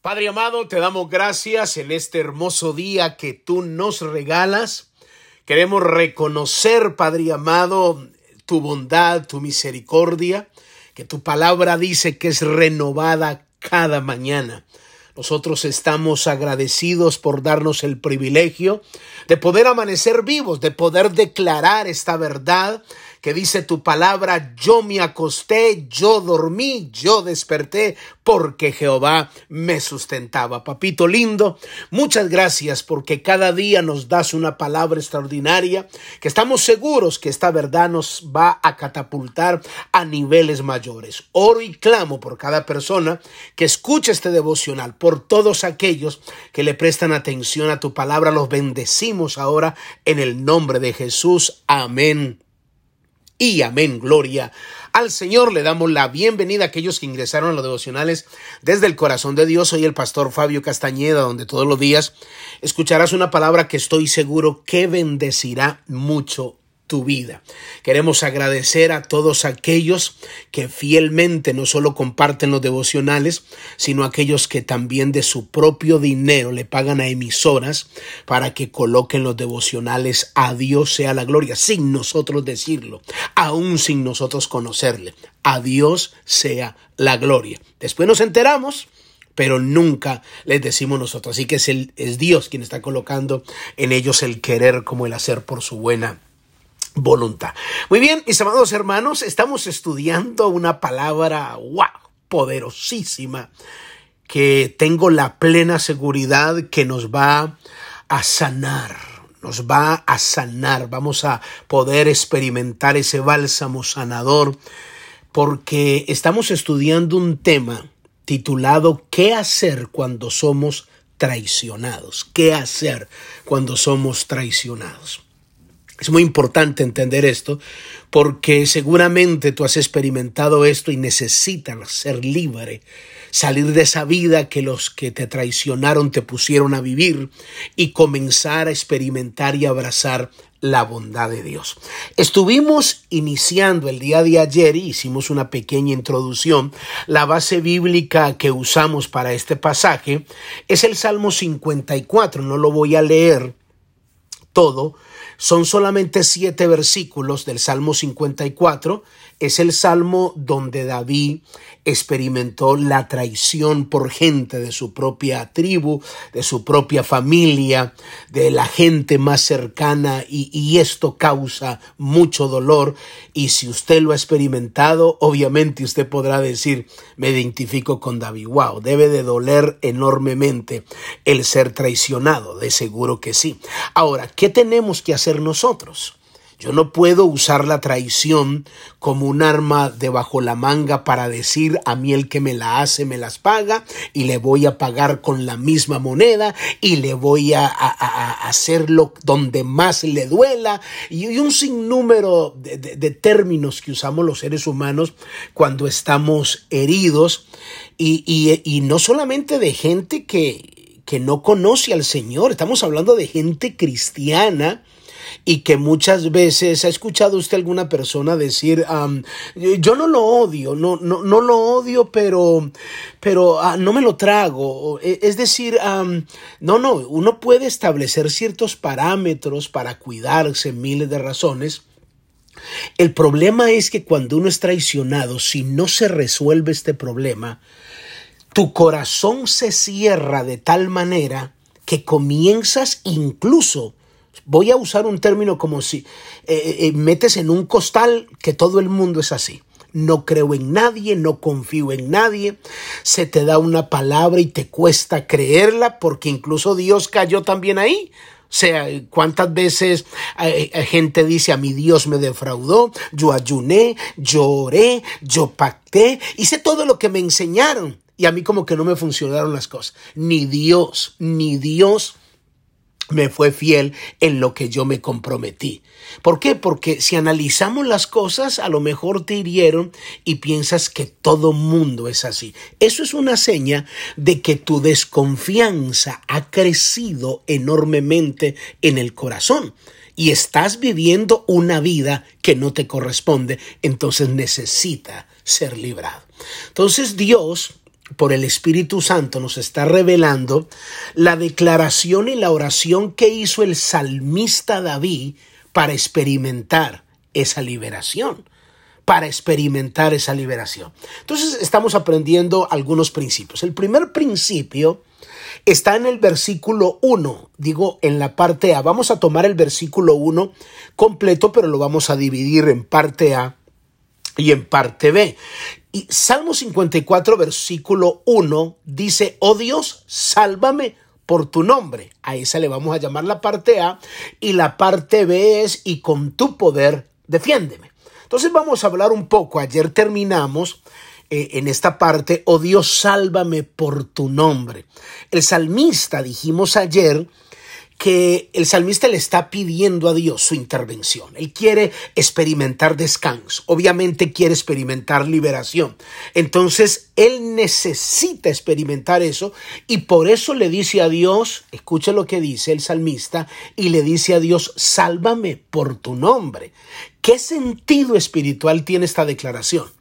Padre amado, te damos gracias en este hermoso día que tú nos regalas. Queremos reconocer, Padre amado, tu bondad, tu misericordia, que tu palabra dice que es renovada cada mañana. Nosotros estamos agradecidos por darnos el privilegio de poder amanecer vivos, de poder declarar esta verdad que dice tu palabra, yo me acosté, yo dormí, yo desperté, porque Jehová me sustentaba. Papito lindo, muchas gracias porque cada día nos das una palabra extraordinaria, que estamos seguros que esta verdad nos va a catapultar a niveles mayores. Oro y clamo por cada persona que escuche este devocional, por todos aquellos que le prestan atención a tu palabra, los bendecimos ahora en el nombre de Jesús. Amén y amén, gloria al Señor. Le damos la bienvenida a aquellos que ingresaron a los devocionales desde el corazón de Dios. Soy el pastor Fabio Castañeda, donde todos los días escucharás una palabra que estoy seguro que bendecirá mucho tu vida. Queremos agradecer a todos aquellos que fielmente no solo comparten los devocionales, sino aquellos que también de su propio dinero le pagan a emisoras para que coloquen los devocionales a Dios sea la gloria, sin nosotros decirlo, aún sin nosotros conocerle. A Dios sea la gloria. Después nos enteramos pero nunca les decimos nosotros. Así que es, el, es Dios quien está colocando en ellos el querer como el hacer por su buena voluntad. Muy bien, mis amados hermanos, estamos estudiando una palabra, wow, poderosísima, que tengo la plena seguridad que nos va a sanar, nos va a sanar, vamos a poder experimentar ese bálsamo sanador, porque estamos estudiando un tema titulado ¿Qué hacer cuando somos traicionados? ¿Qué hacer cuando somos traicionados? Es muy importante entender esto porque seguramente tú has experimentado esto y necesitas ser libre, salir de esa vida que los que te traicionaron te pusieron a vivir y comenzar a experimentar y abrazar la bondad de Dios. Estuvimos iniciando el día de ayer y hicimos una pequeña introducción. La base bíblica que usamos para este pasaje es el Salmo 54. No lo voy a leer todo, son solamente siete versículos del Salmo 54. Es el salmo donde David experimentó la traición por gente de su propia tribu, de su propia familia, de la gente más cercana y, esto causa mucho dolor. Y si usted lo ha experimentado, obviamente usted podrá decir, me identifico con David. Wow, debe de doler enormemente el ser traicionado, de seguro que sí. Ahora, ¿qué tenemos que hacer? nosotros. Yo no puedo usar la traición como un arma debajo la manga para decir a mí el que me la hace me las paga y le voy a pagar con la misma moneda y le voy a, hacerlo donde más le duela. Y, un sinnúmero de, de, términos que usamos los seres humanos cuando estamos heridos. Y, y, y no solamente de gente que, que no conoce al Señor, estamos hablando de gente cristiana y que muchas veces ha escuchado usted alguna persona decir yo no lo odio no no no lo odio pero pero ah, no me lo trago e, es decir no no uno puede establecer ciertos parámetros para cuidarse miles de razones. El problema es que cuando uno es traicionado si no se resuelve este problema tu corazón se cierra de tal manera que comienzas incluso voy a usar un término como si eh, eh, eh, metes en un costal que todo el mundo es así. No creo en nadie, no confío en nadie. Se te da una palabra y te cuesta creerla porque incluso Dios cayó también ahí. O sea, ¿cuántas veces gente dice a mi Dios me defraudó? Yo ayuné, lloré, yo pacté, hice todo lo que me enseñaron y a mí como que no me funcionaron las cosas. Ni Dios, ni Dios me fue fiel en lo que yo me comprometí. ¿Por qué? Porque si analizamos las cosas, a lo mejor te hirieron y piensas que todo mundo es así. Eso es una seña de que tu desconfianza ha crecido enormemente en el corazón y estás viviendo una vida que no te corresponde, entonces necesita ser librado. Entonces Dios por el Espíritu Santo nos está revelando la declaración y la oración que hizo el salmista David para experimentar esa liberación, para experimentar esa liberación. Entonces estamos aprendiendo algunos principios. El primer principio está en el versículo 1, digo en la parte A. Vamos a tomar el versículo 1 completo, pero lo vamos a dividir en parte A y en parte B. Y Salmo 54, versículo 1 dice, oh Dios, sálvame por tu nombre. A esa le vamos a llamar la parte A y la parte B es, y con tu poder, defiéndeme. Entonces vamos a hablar un poco. Ayer terminamos eh, en esta parte, oh Dios, sálvame por tu nombre. El salmista, dijimos ayer, que el salmista le está pidiendo a Dios su intervención. Él quiere experimentar descanso, obviamente quiere experimentar liberación. Entonces, él necesita experimentar eso y por eso le dice a Dios, escucha lo que dice el salmista, y le dice a Dios, sálvame por tu nombre. ¿Qué sentido espiritual tiene esta declaración?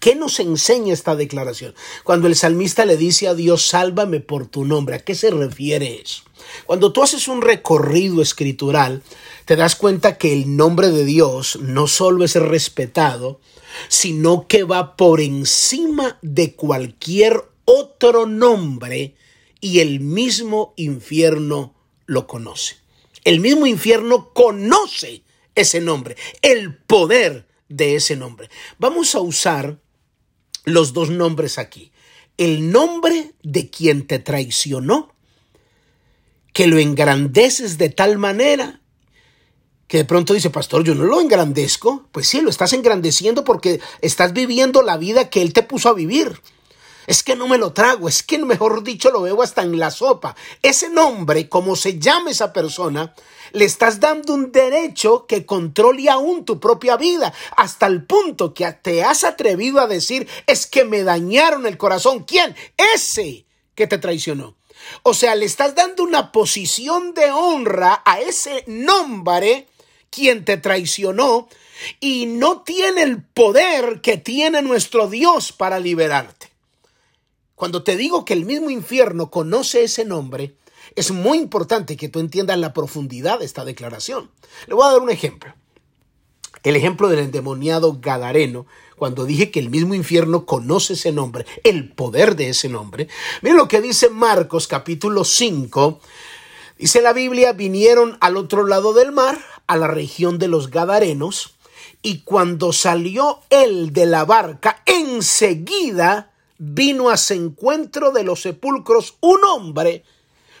¿Qué nos enseña esta declaración? Cuando el salmista le dice a Dios, sálvame por tu nombre, ¿a qué se refiere eso? Cuando tú haces un recorrido escritural, te das cuenta que el nombre de Dios no solo es respetado, sino que va por encima de cualquier otro nombre y el mismo infierno lo conoce. El mismo infierno conoce ese nombre, el poder de ese nombre. Vamos a usar los dos nombres aquí. El nombre de quien te traicionó, que lo engrandeces de tal manera que de pronto dice, pastor, yo no lo engrandezco. Pues sí, lo estás engrandeciendo porque estás viviendo la vida que él te puso a vivir. Es que no me lo trago, es que mejor dicho lo veo hasta en la sopa. Ese nombre, como se llama esa persona, le estás dando un derecho que controle aún tu propia vida, hasta el punto que te has atrevido a decir, es que me dañaron el corazón. ¿Quién? Ese que te traicionó. O sea, le estás dando una posición de honra a ese nombre quien te traicionó y no tiene el poder que tiene nuestro Dios para liberarte. Cuando te digo que el mismo infierno conoce ese nombre, es muy importante que tú entiendas la profundidad de esta declaración. Le voy a dar un ejemplo. El ejemplo del endemoniado Gadareno, cuando dije que el mismo infierno conoce ese nombre, el poder de ese nombre. Miren lo que dice Marcos capítulo 5. Dice la Biblia, vinieron al otro lado del mar, a la región de los Gadarenos, y cuando salió él de la barca, enseguida vino a su encuentro de los sepulcros un hombre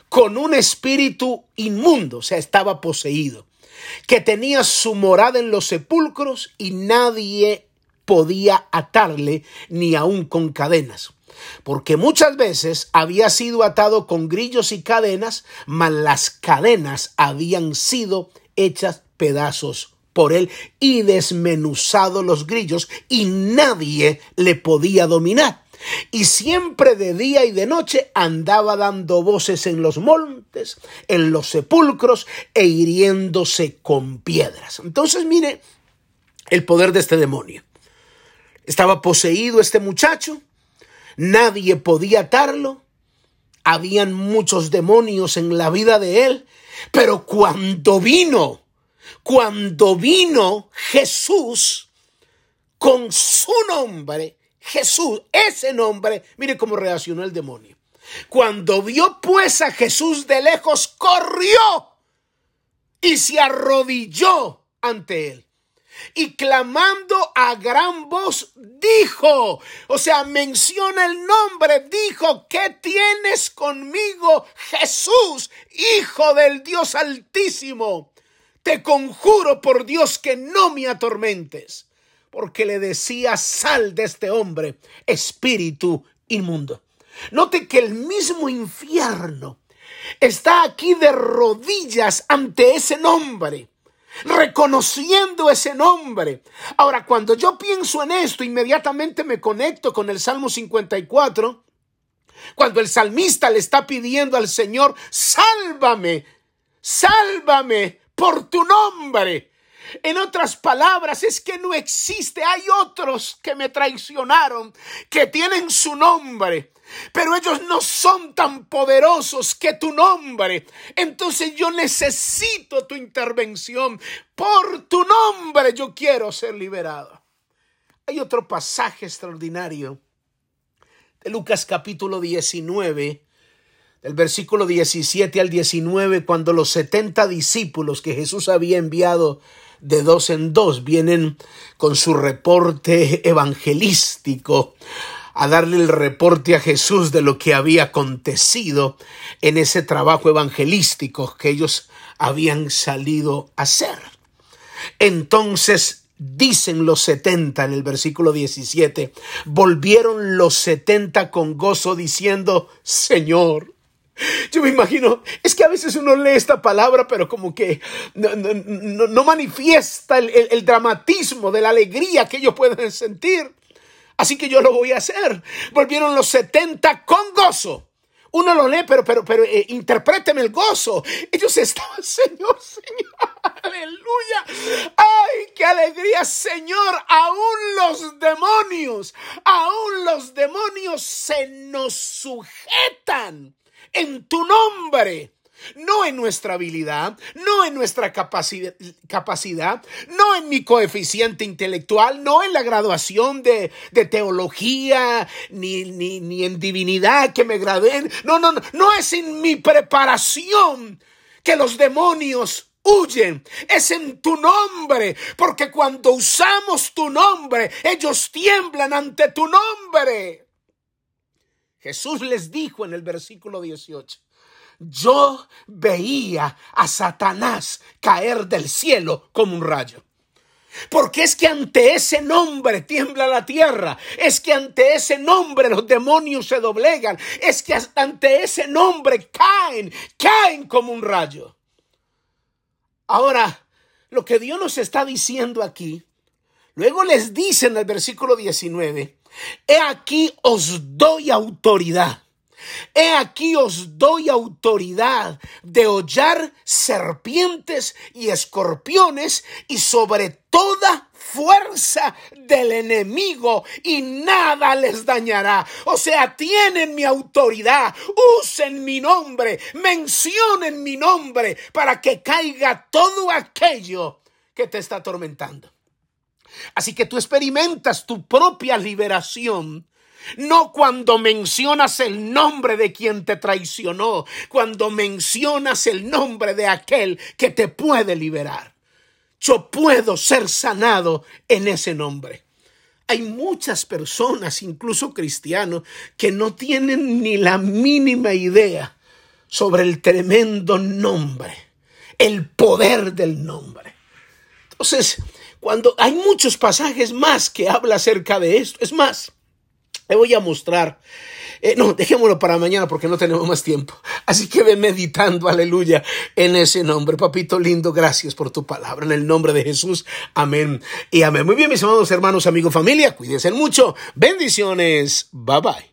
con un espíritu inmundo, o sea, estaba poseído, que tenía su morada en los sepulcros y nadie podía atarle ni aun con cadenas. Porque muchas veces había sido atado con grillos y cadenas, mas las cadenas habían sido hechas pedazos por él y desmenuzado los grillos y nadie le podía dominar. Y siempre de día y de noche andaba dando voces en los montes, en los sepulcros e hiriéndose con piedras. Entonces mire el poder de este demonio. Estaba poseído este muchacho, nadie podía atarlo, habían muchos demonios en la vida de él, pero cuando vino, cuando vino Jesús con su nombre, Jesús, ese nombre, mire cómo reaccionó el demonio. Cuando vio pues a Jesús de lejos, corrió y se arrodilló ante él. Y clamando a gran voz, dijo, o sea, menciona el nombre, dijo, ¿qué tienes conmigo, Jesús, Hijo del Dios Altísimo? Te conjuro por Dios que no me atormentes porque le decía, sal de este hombre, espíritu inmundo. Note que el mismo infierno está aquí de rodillas ante ese nombre, reconociendo ese nombre. Ahora, cuando yo pienso en esto, inmediatamente me conecto con el Salmo 54, cuando el salmista le está pidiendo al Señor, sálvame, sálvame por tu nombre. En otras palabras, es que no existe. Hay otros que me traicionaron, que tienen su nombre, pero ellos no son tan poderosos que tu nombre. Entonces yo necesito tu intervención. Por tu nombre yo quiero ser liberado. Hay otro pasaje extraordinario de Lucas capítulo 19 del versículo 17 al 19, cuando los 70 discípulos que Jesús había enviado de dos en dos vienen con su reporte evangelístico a darle el reporte a Jesús de lo que había acontecido en ese trabajo evangelístico que ellos habían salido a hacer. Entonces dicen los setenta en el versículo 17, volvieron los setenta con gozo diciendo, Señor, yo me imagino, es que a veces uno lee esta palabra, pero como que no, manifiesta el, el, dramatismo de la alegría que ellos pueden sentir. Así que yo lo voy a hacer. Volvieron los 70 con gozo. Uno lo lee, pero, pero, pero, eh, el gozo. Ellos estaban, Señor, Señor, aleluya. Ay, qué alegría, Señor. Aún los demonios, aún los demonios se nos sujetan en tu nombre. No en nuestra habilidad, no en nuestra capacidad, capacidad, no en mi coeficiente intelectual, no en la graduación de, de teología, ni, ni, ni, en divinidad que me gradué. No, no, no, no es en mi preparación que los demonios huyen, es en tu nombre, porque cuando usamos tu nombre, ellos tiemblan ante tu nombre. Jesús les dijo en el versículo 18, yo veía a Satanás caer del cielo como un rayo. Porque es que ante ese nombre tiembla la tierra, es que ante ese nombre los demonios se doblegan, es que ante ese nombre caen, caen como un rayo. Ahora, lo que Dios nos está diciendo aquí, luego les dice en el versículo 19, He aquí os doy autoridad. He aquí os doy autoridad de hollar serpientes y escorpiones y sobre toda fuerza del enemigo y nada les dañará. O sea, tienen mi autoridad, usen mi nombre, mencionen mi nombre para que caiga todo aquello que te está atormentando. Así que tú experimentas tu propia liberación. No cuando mencionas el nombre de quien te traicionó, cuando mencionas el nombre de aquel que te puede liberar. Yo puedo ser sanado en ese nombre. Hay muchas personas, incluso cristianos, que no tienen ni la mínima idea sobre el tremendo nombre, el poder del nombre. Entonces, cuando hay muchos pasajes más que habla acerca de esto. Es más, le voy a mostrar. Eh, no, dejémoslo para mañana porque no tenemos más tiempo. Así que ve meditando, aleluya, en ese nombre. Papito lindo, gracias por tu palabra. En el nombre de Jesús, amén y amén. Muy bien, mis amados hermanos, amigos, familia, cuídense mucho. Bendiciones. Bye bye.